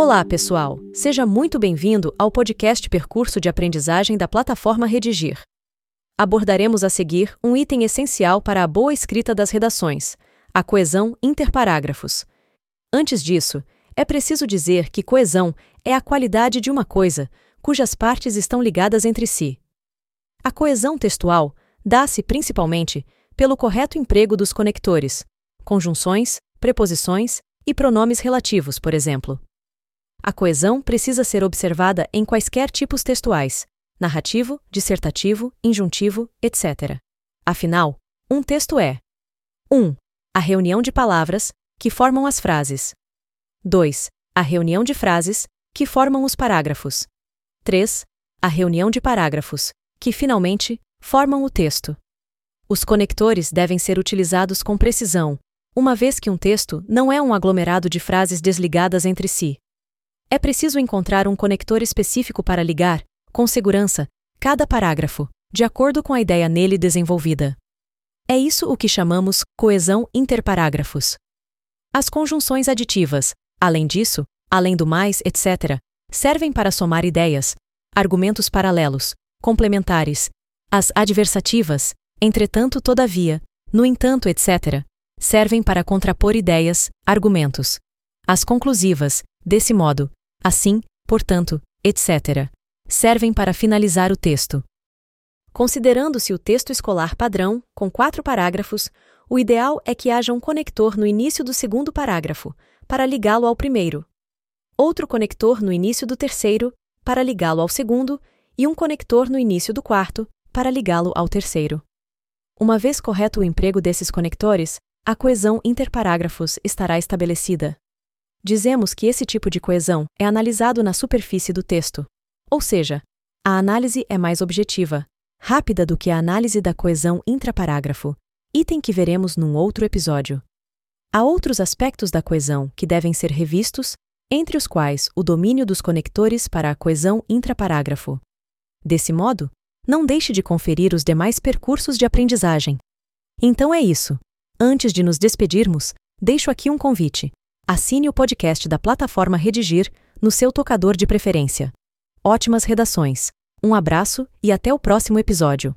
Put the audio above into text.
Olá, pessoal! Seja muito bem-vindo ao podcast Percurso de Aprendizagem da plataforma Redigir. Abordaremos a seguir um item essencial para a boa escrita das redações: a coesão interparágrafos. Antes disso, é preciso dizer que coesão é a qualidade de uma coisa cujas partes estão ligadas entre si. A coesão textual dá-se principalmente pelo correto emprego dos conectores, conjunções, preposições e pronomes relativos, por exemplo. A coesão precisa ser observada em quaisquer tipos textuais, narrativo, dissertativo, injuntivo, etc. Afinal, um texto é 1. A reunião de palavras, que formam as frases. 2. A reunião de frases, que formam os parágrafos. 3. A reunião de parágrafos, que finalmente formam o texto. Os conectores devem ser utilizados com precisão, uma vez que um texto não é um aglomerado de frases desligadas entre si. É preciso encontrar um conector específico para ligar, com segurança, cada parágrafo, de acordo com a ideia nele desenvolvida. É isso o que chamamos coesão interparágrafos. As conjunções aditivas, além disso, além do mais, etc., servem para somar ideias, argumentos paralelos, complementares. As adversativas, entretanto, todavia, no entanto, etc., servem para contrapor ideias, argumentos. As conclusivas, desse modo, assim, portanto, etc., servem para finalizar o texto. Considerando-se o texto escolar padrão, com quatro parágrafos, o ideal é que haja um conector no início do segundo parágrafo, para ligá-lo ao primeiro, outro conector no início do terceiro, para ligá-lo ao segundo, e um conector no início do quarto, para ligá-lo ao terceiro. Uma vez correto o emprego desses conectores, a coesão interparágrafos estará estabelecida. Dizemos que esse tipo de coesão é analisado na superfície do texto, ou seja, a análise é mais objetiva, rápida do que a análise da coesão intraparágrafo, item que veremos num outro episódio. Há outros aspectos da coesão que devem ser revistos, entre os quais o domínio dos conectores para a coesão intraparágrafo. Desse modo, não deixe de conferir os demais percursos de aprendizagem. Então é isso. Antes de nos despedirmos, deixo aqui um convite. Assine o podcast da plataforma Redigir no seu tocador de preferência. Ótimas redações. Um abraço e até o próximo episódio.